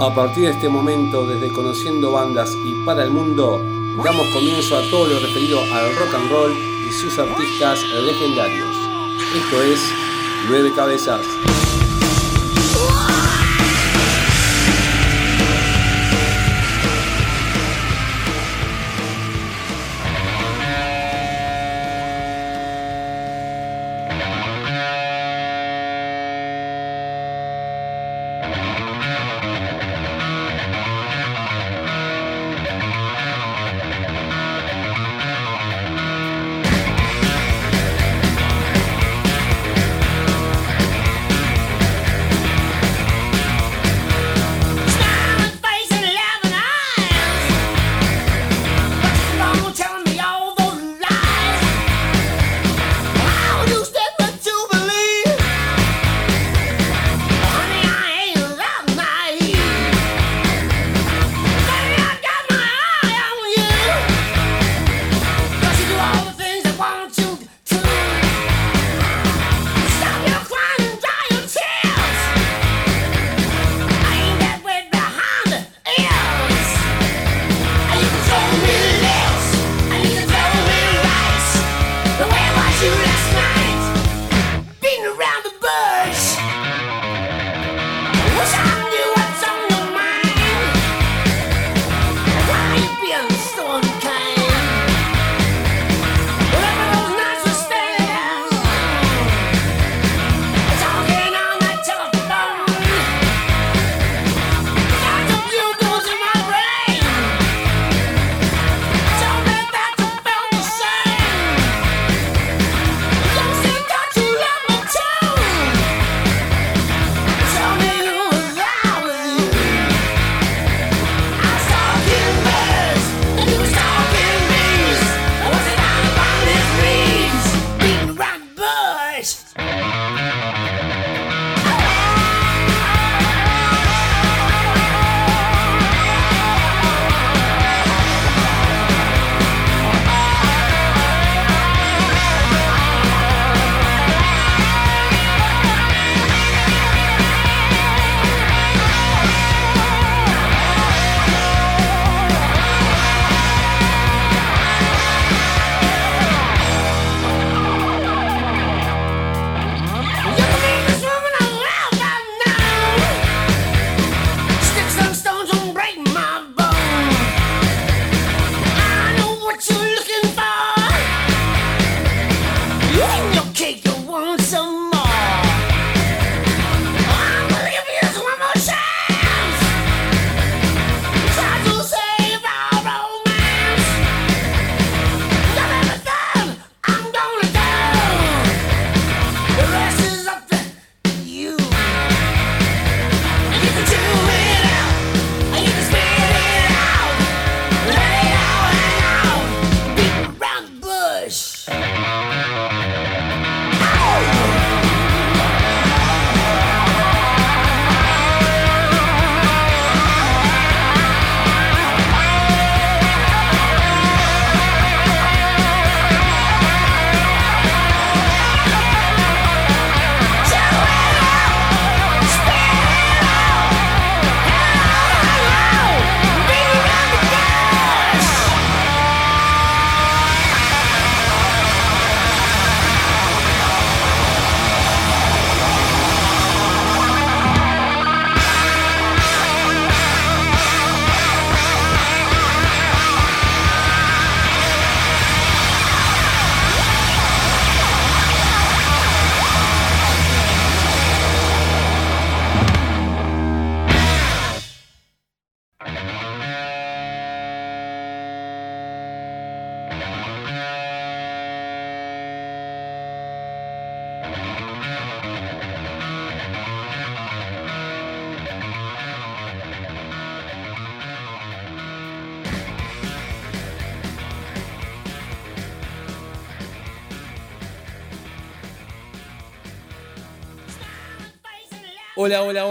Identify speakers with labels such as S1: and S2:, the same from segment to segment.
S1: A partir de este momento, desde Conociendo Bandas y para el Mundo, damos comienzo a todo lo referido al rock and roll y sus artistas legendarios. Esto es Nueve Cabezas.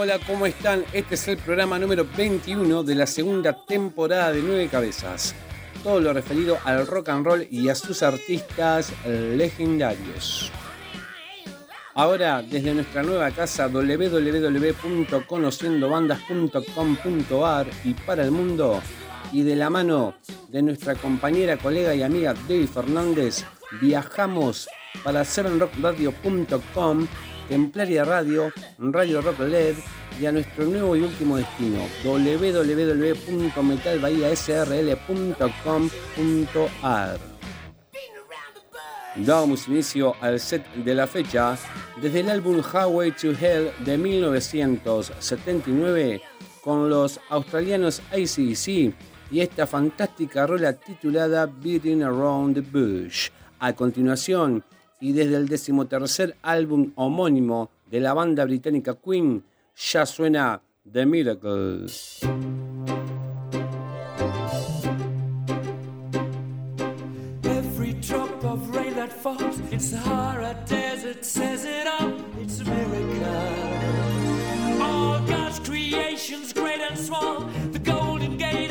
S1: Hola, ¿cómo están? Este es el programa número 21 de la segunda temporada de Nueve Cabezas. Todo lo referido al rock and roll y a sus artistas legendarios.
S2: Ahora, desde nuestra nueva casa www.conociendobandas.com.ar y para el mundo, y de la mano de nuestra compañera, colega y amiga Debbie Fernández, viajamos para sevenrockradio.com, Templaria Radio, Radio Rock LED y a nuestro nuevo y último destino, www.metalbahiasrl.com.ar. Damos inicio al set de la fecha desde el álbum Highway to Hell de 1979 con los australianos ACDC y esta fantástica rola titulada Beating Around the Bush. A continuación, y desde el decimotercer álbum homónimo de la banda británica Queen, ya suena The Miracle.
S3: Every drop of rain that falls in Sahara Desert says it all, it's a miracle. All God's creations, great and small, the Golden Gate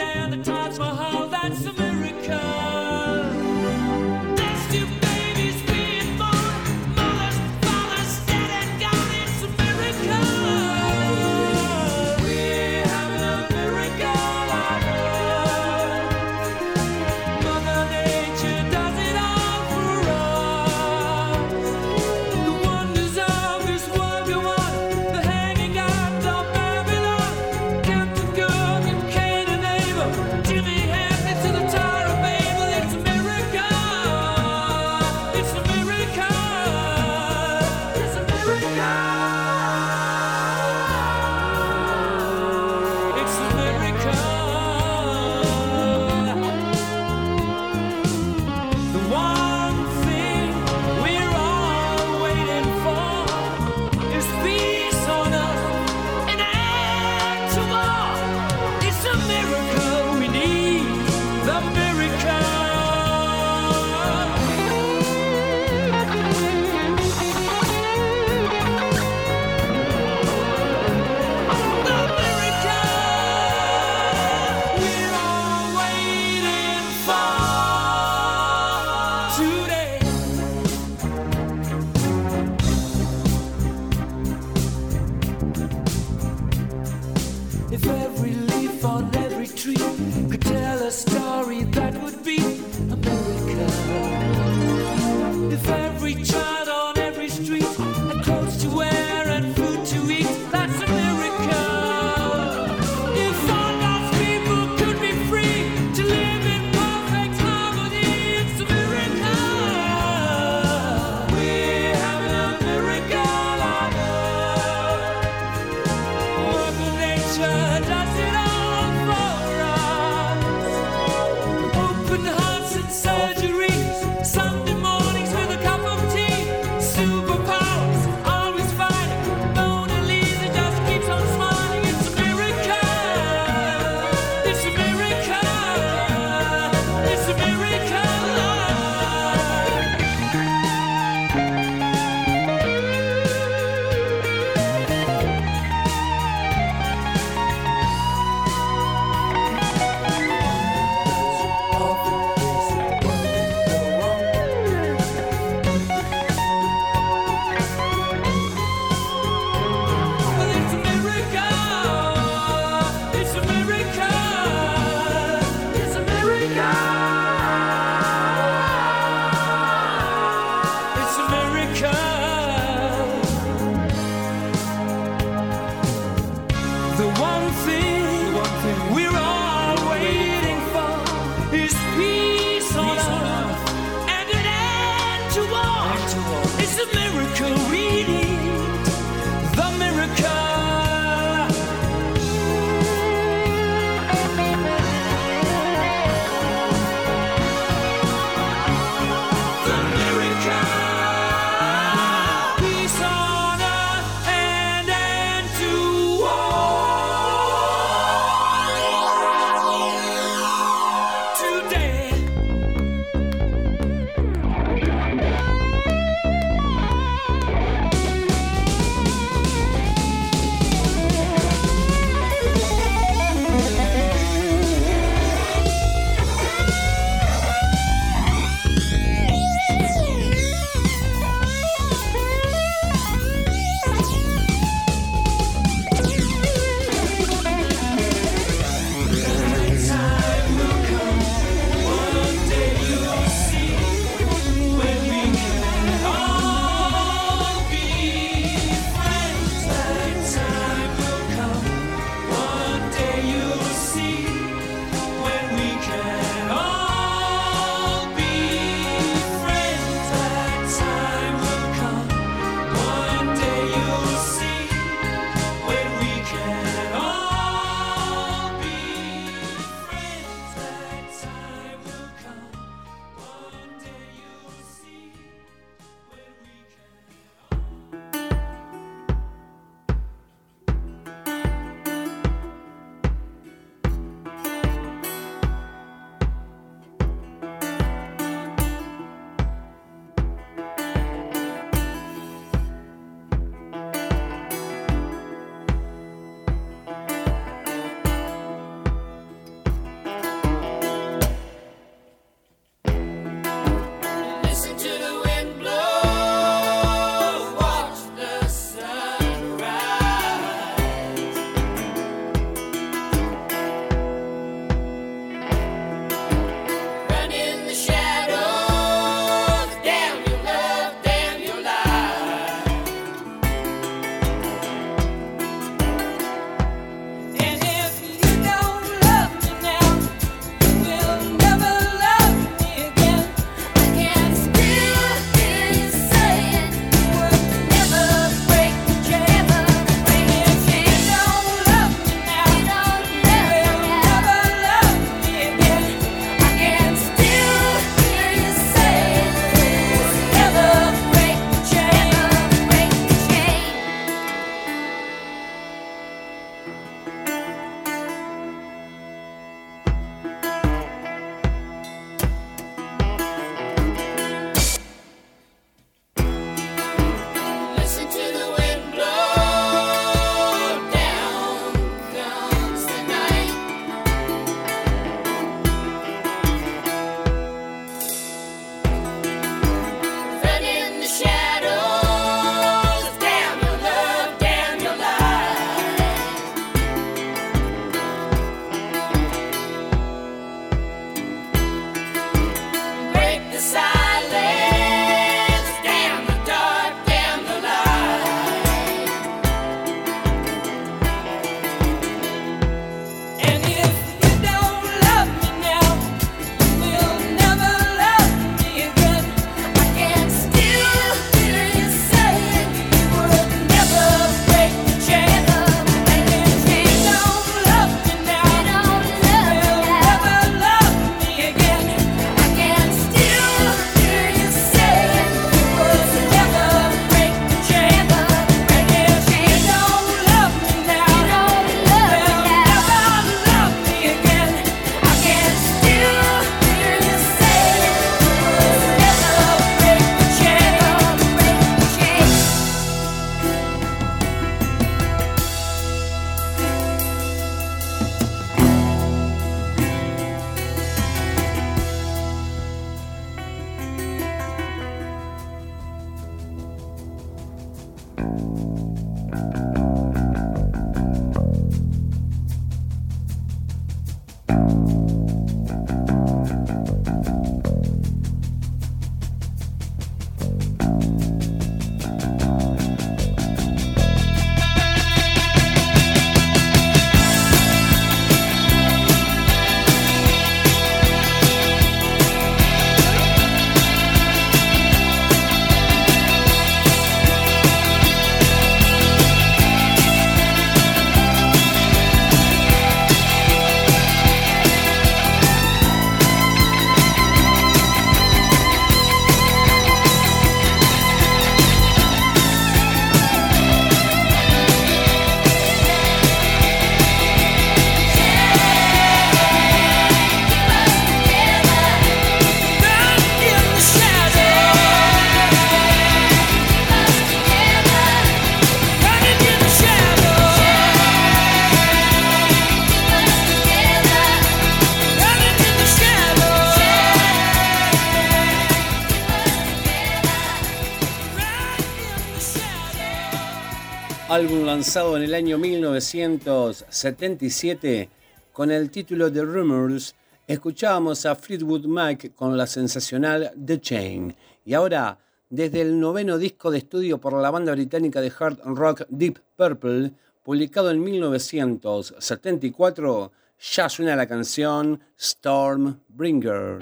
S2: álbum lanzado en el año 1977 con el título de Rumors, escuchábamos a Fleetwood Mac con la sensacional The Chain. Y ahora, desde el noveno disco de estudio por la banda británica de hard rock Deep Purple, publicado en 1974, ya suena la canción Stormbringer.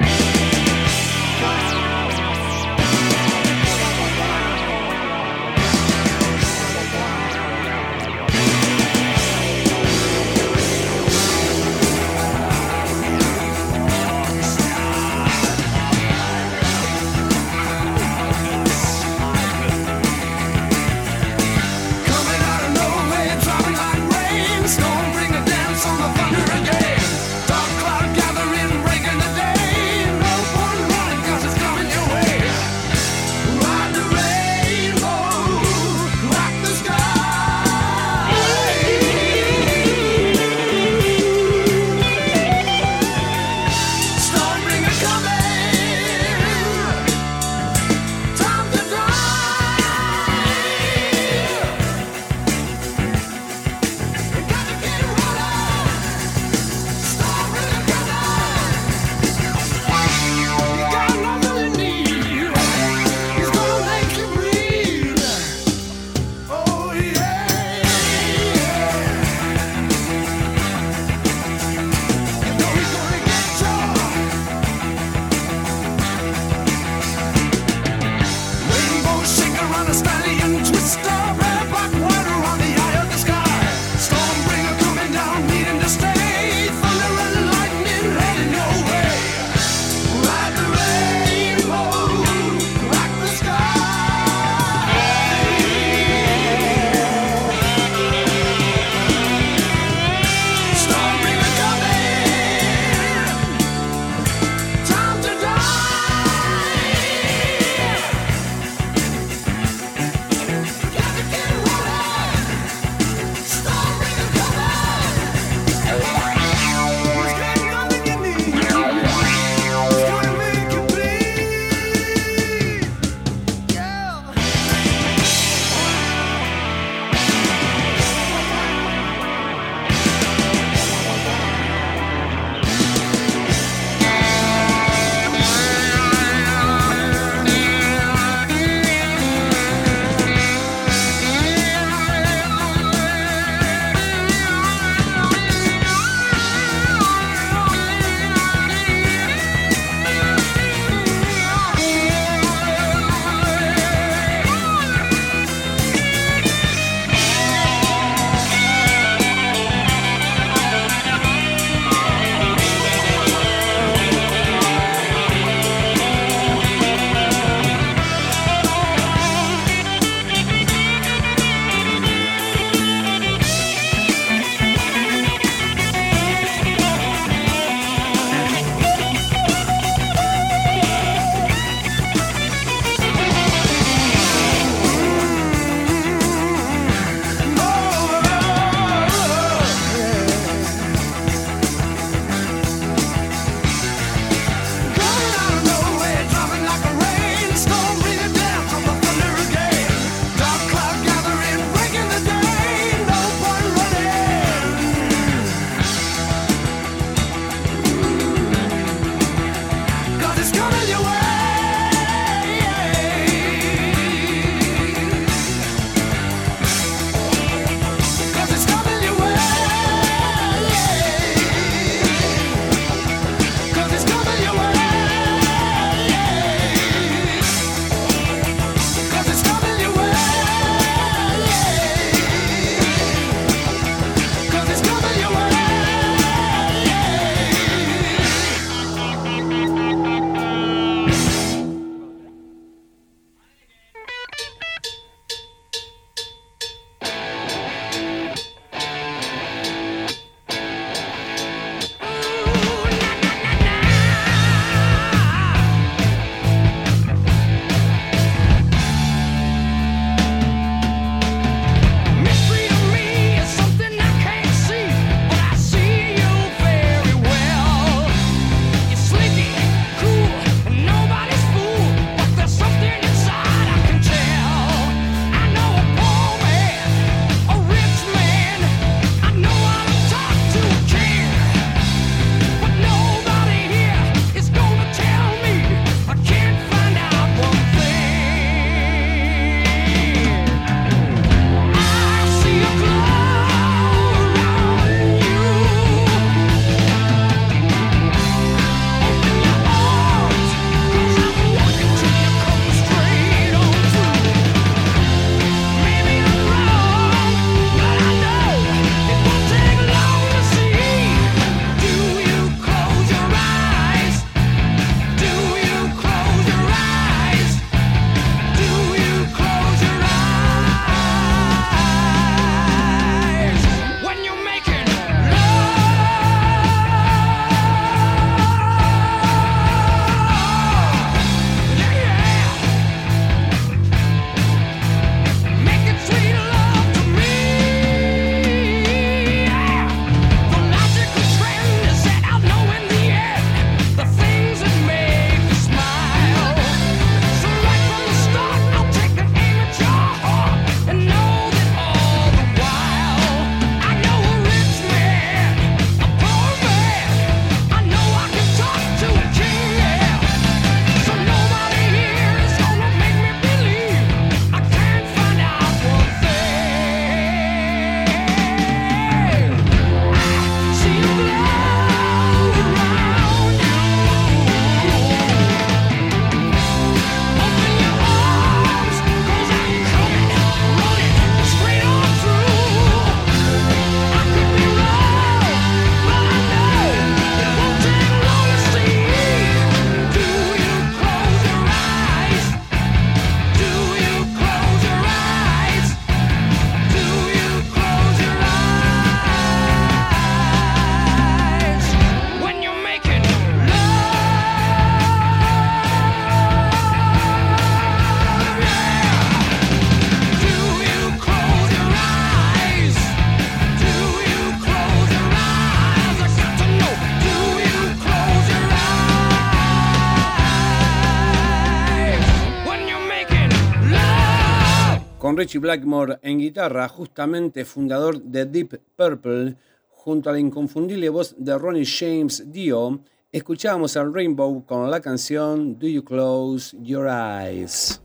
S2: Richie Blackmore en guitarra, justamente fundador de Deep Purple, junto a la inconfundible voz de Ronnie James Dio, escuchamos al Rainbow con la canción Do You Close Your Eyes.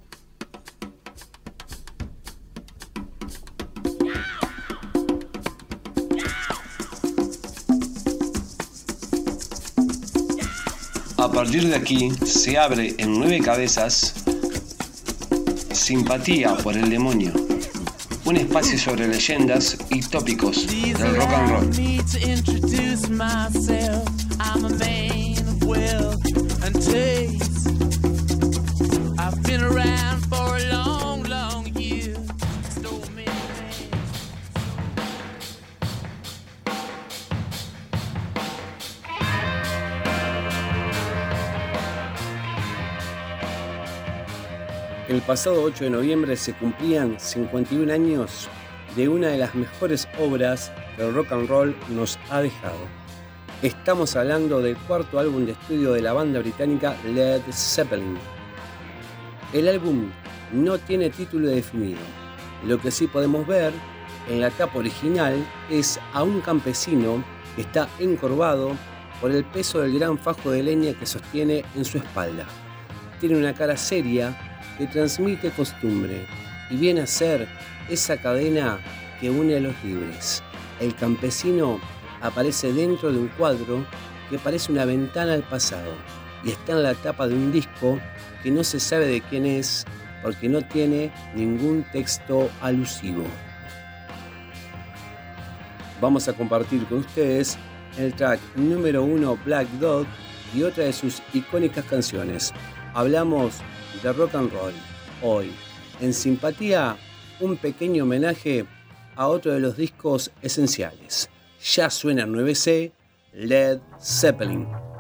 S2: A partir de aquí se abre en nueve cabezas Simpatía por el demonio. Un espacio sobre leyendas y tópicos del rock and roll. El pasado 8 de noviembre se cumplían 51 años de una de las mejores obras que el rock and roll nos ha dejado. Estamos hablando del cuarto álbum de estudio de la banda británica Led Zeppelin. El álbum no tiene título definido. Lo que sí podemos ver en la tapa original es a un campesino que está encorvado por el peso del gran fajo de leña que sostiene en su espalda. Tiene una cara seria que transmite costumbre y viene a ser esa cadena que une a los libres. El campesino aparece dentro de un cuadro que parece una ventana al pasado y está en la tapa de un disco que no se sabe de quién es porque no tiene ningún texto alusivo. Vamos a compartir con ustedes el track número uno Black Dog y otra de sus icónicas canciones. Hablamos de rock and roll. Hoy, en simpatía, un pequeño homenaje a otro de los discos esenciales. Ya suena 9C, Led Zeppelin.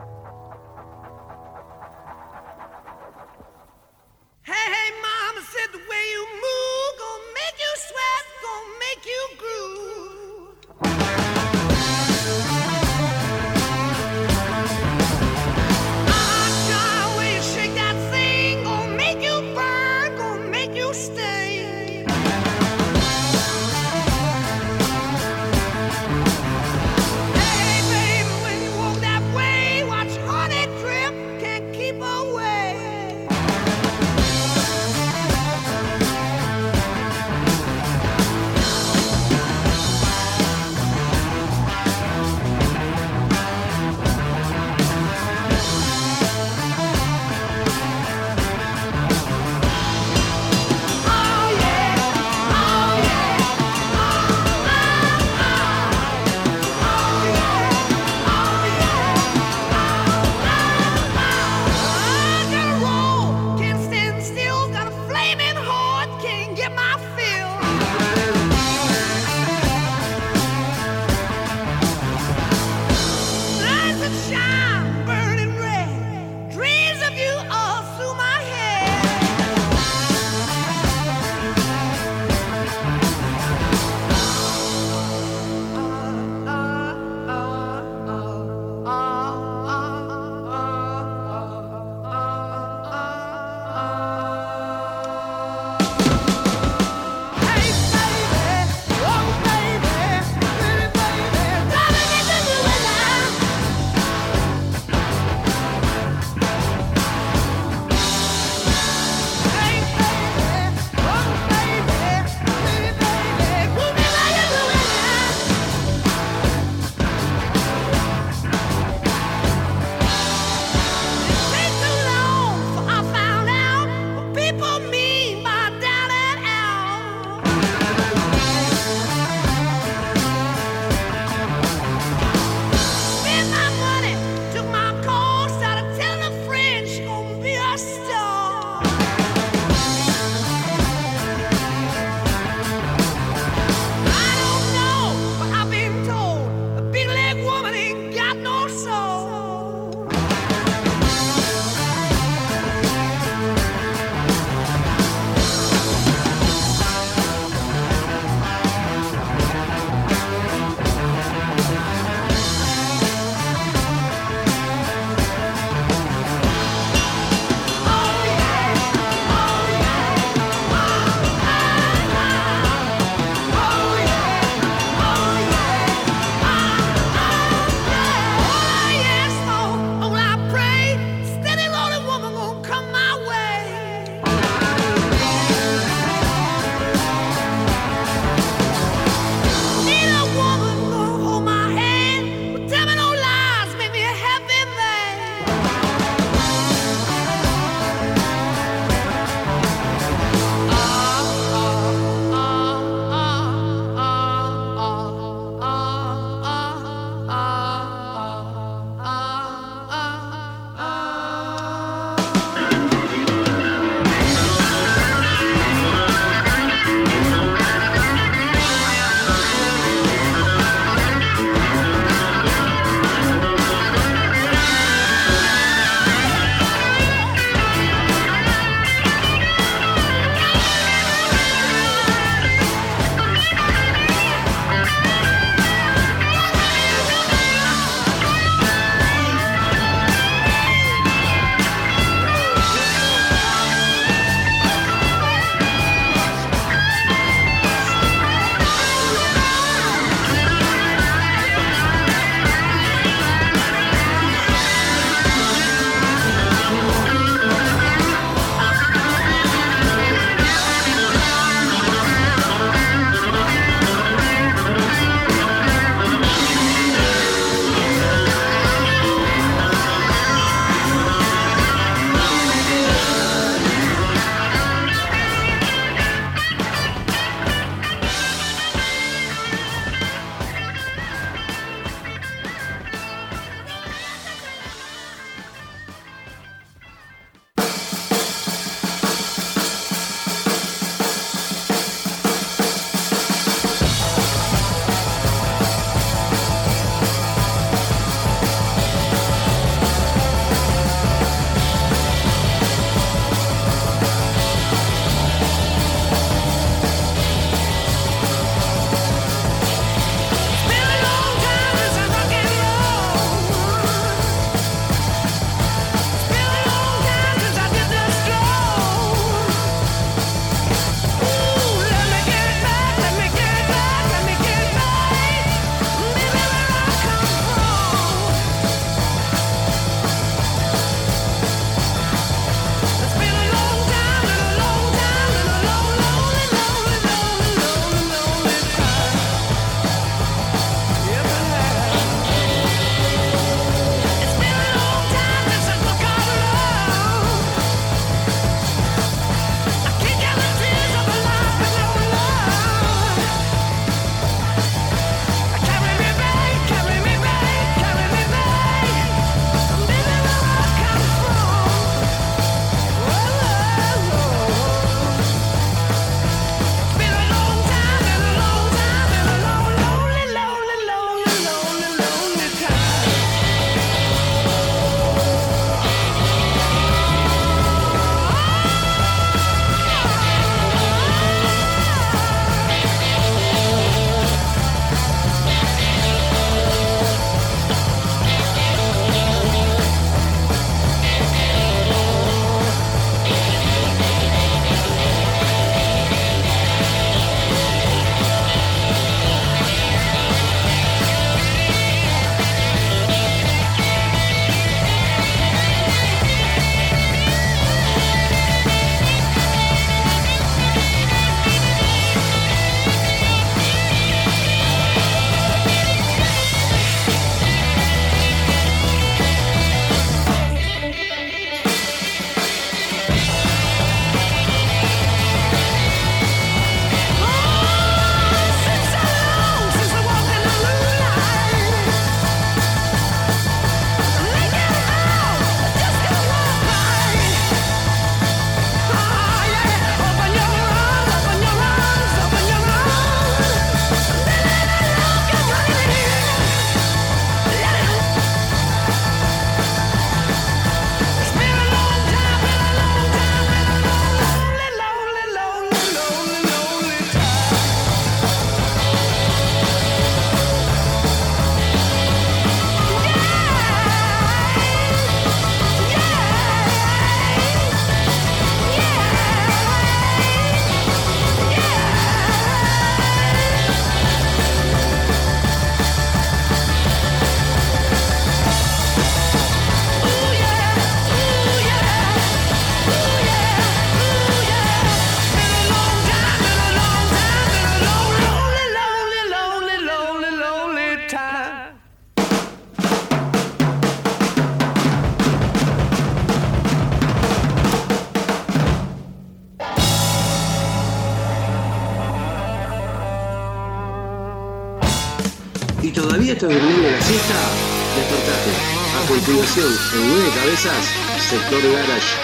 S2: En nueve cabezas, sector garage.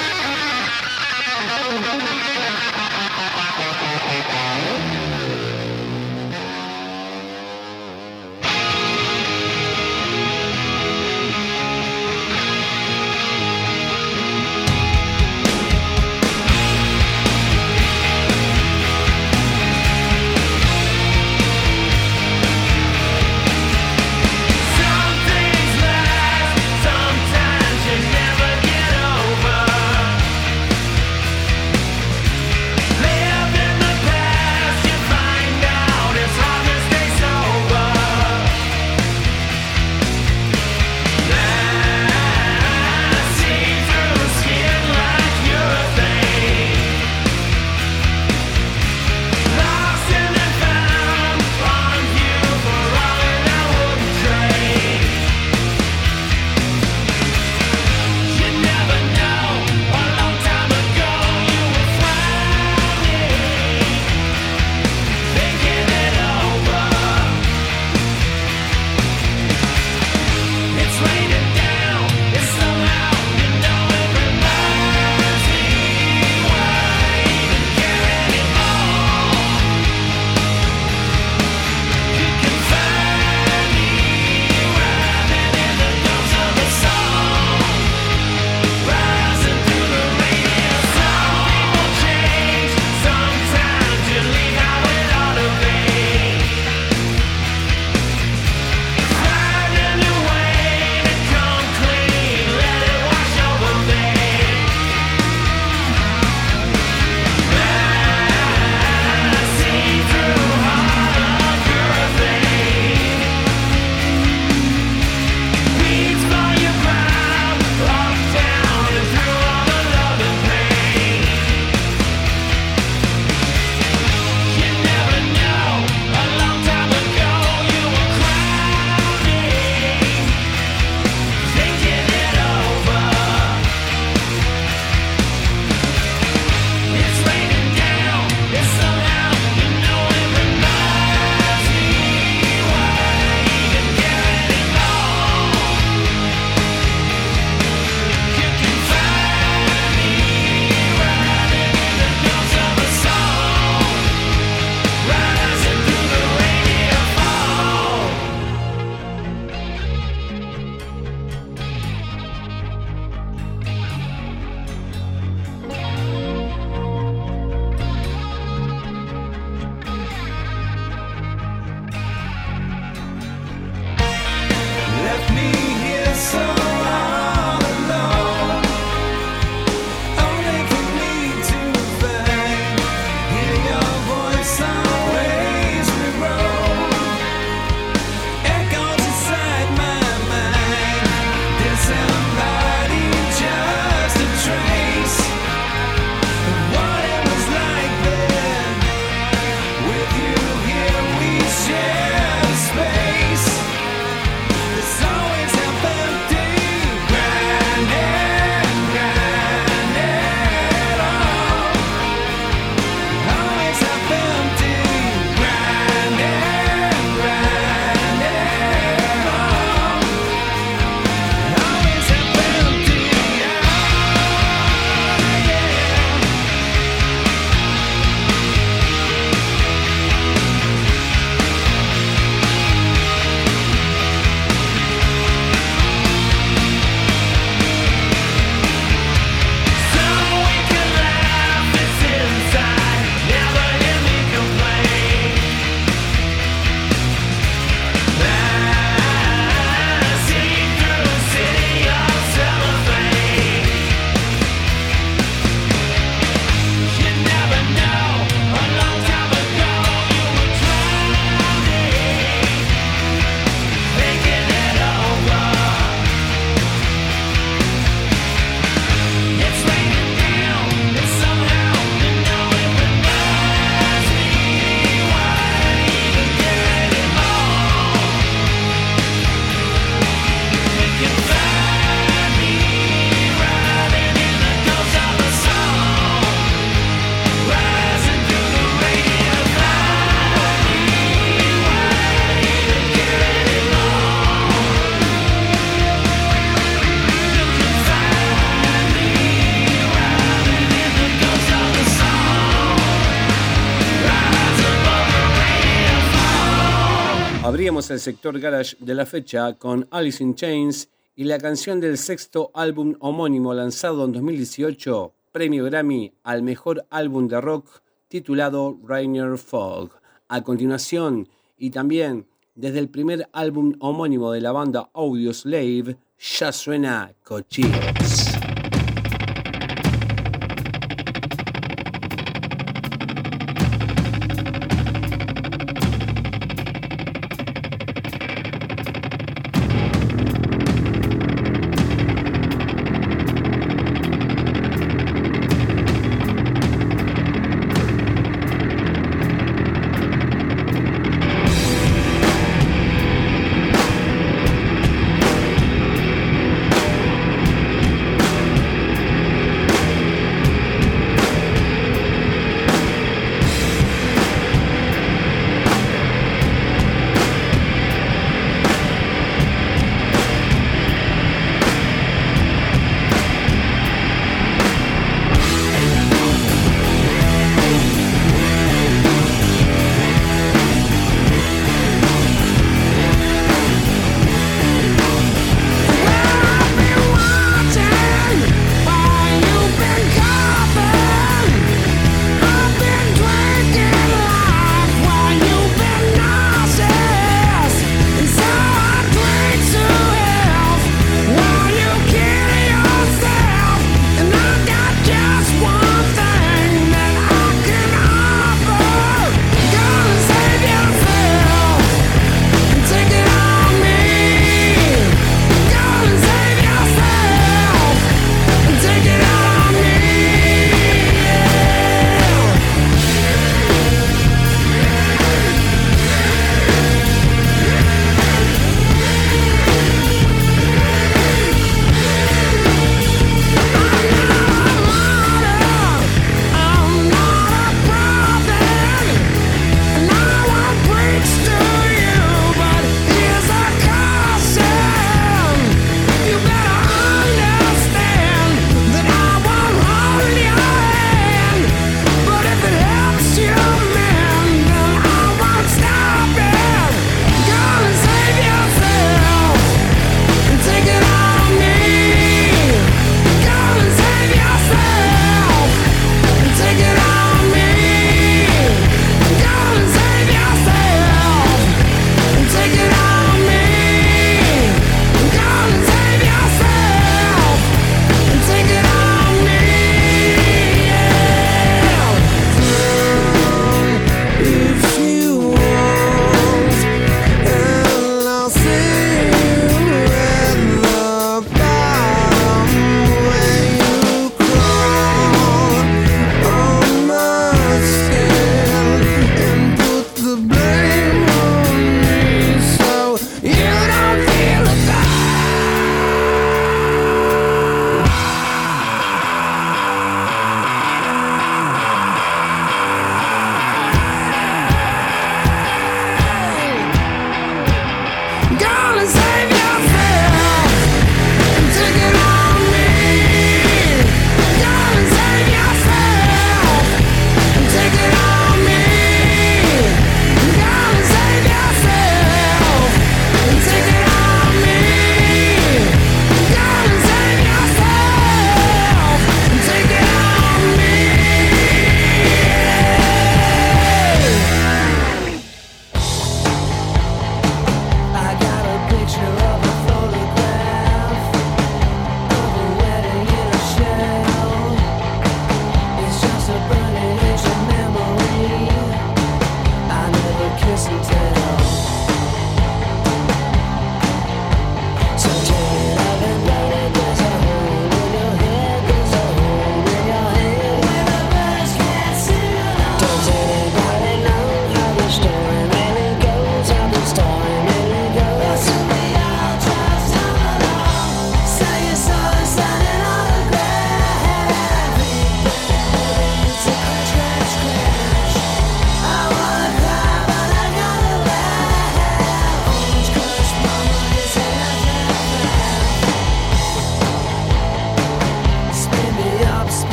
S2: El sector garage de la fecha con Alice in Chains y la canción del sexto álbum homónimo lanzado en 2018, premio Grammy al mejor álbum de rock titulado Rainer Fog. A continuación, y también desde el primer álbum homónimo de la banda Audio Slave, ya suena Cochinos.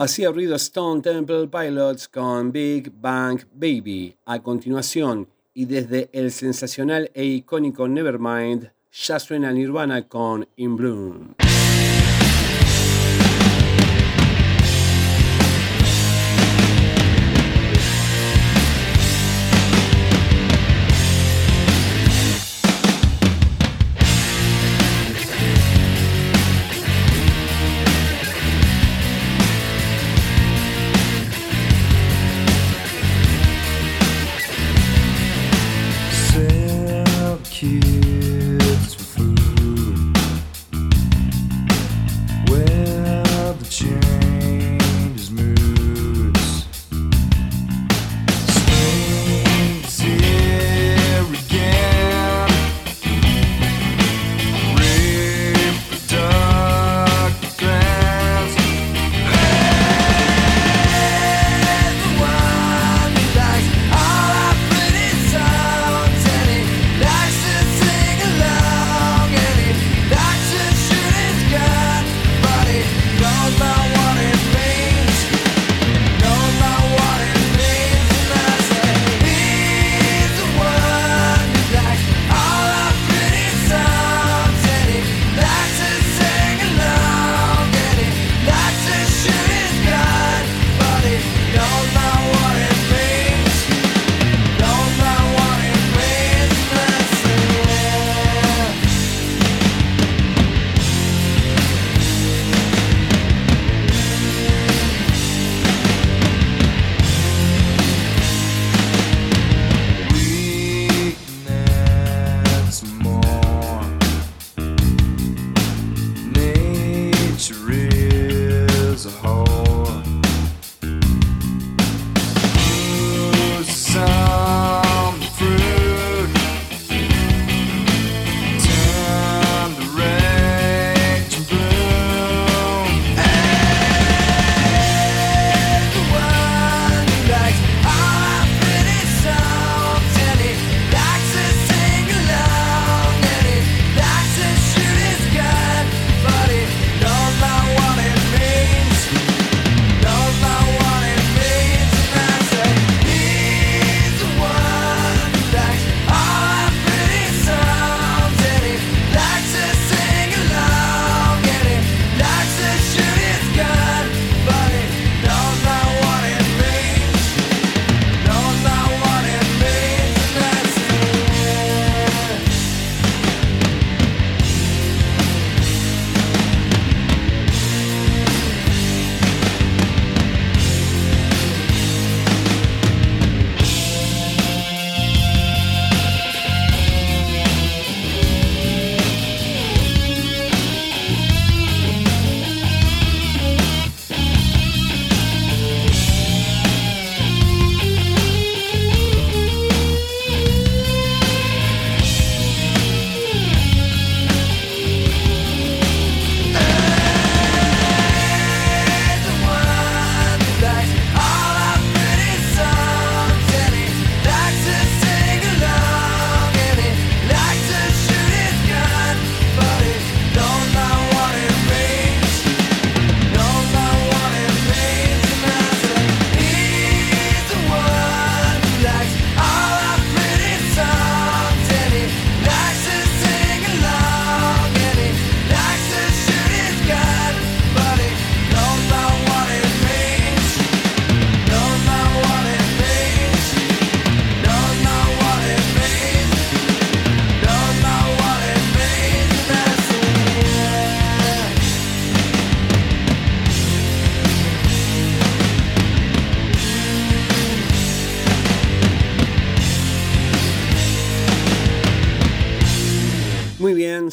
S2: Hacía ruido Stone Temple Pilots con Big Bang Baby. A continuación, y desde el sensacional e icónico Nevermind, ya suena Nirvana con In Bloom.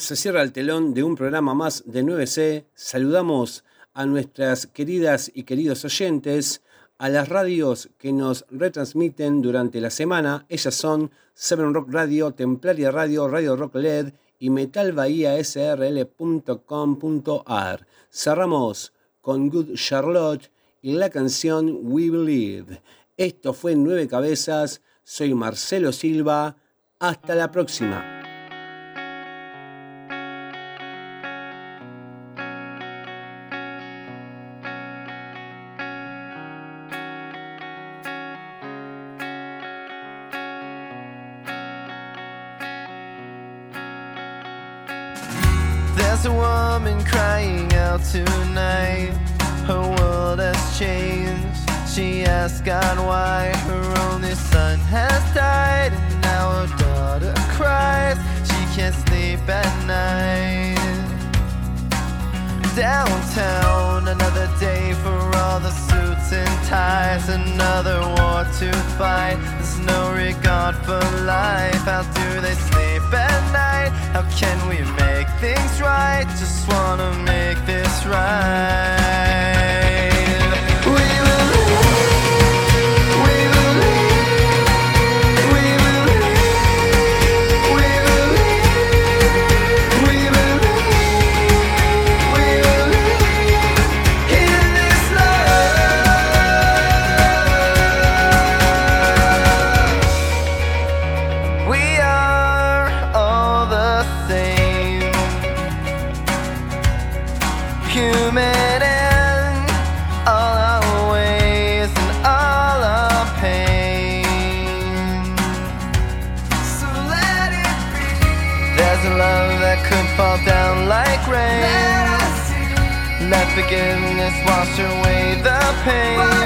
S2: Se cierra el telón de un programa más de 9C. Saludamos a nuestras queridas y queridos oyentes, a las radios que nos retransmiten durante la semana. Ellas son Seven Rock Radio, Templaria Radio, Radio Rock LED y metalbahiasrl.com.ar. Cerramos con Good Charlotte y la canción We Believe. Esto fue Nueve Cabezas. Soy Marcelo Silva. Hasta la próxima.
S4: Crying out tonight. Her world has changed. She asks God why her only son has died, and now her daughter cries. She can't sleep at night. Downtown, another day for all the suits and ties, another war to fight. There's no regard for life. How do they sleep at night? How can we make things right? Just wanna make this right. Forgiveness wash away the pain.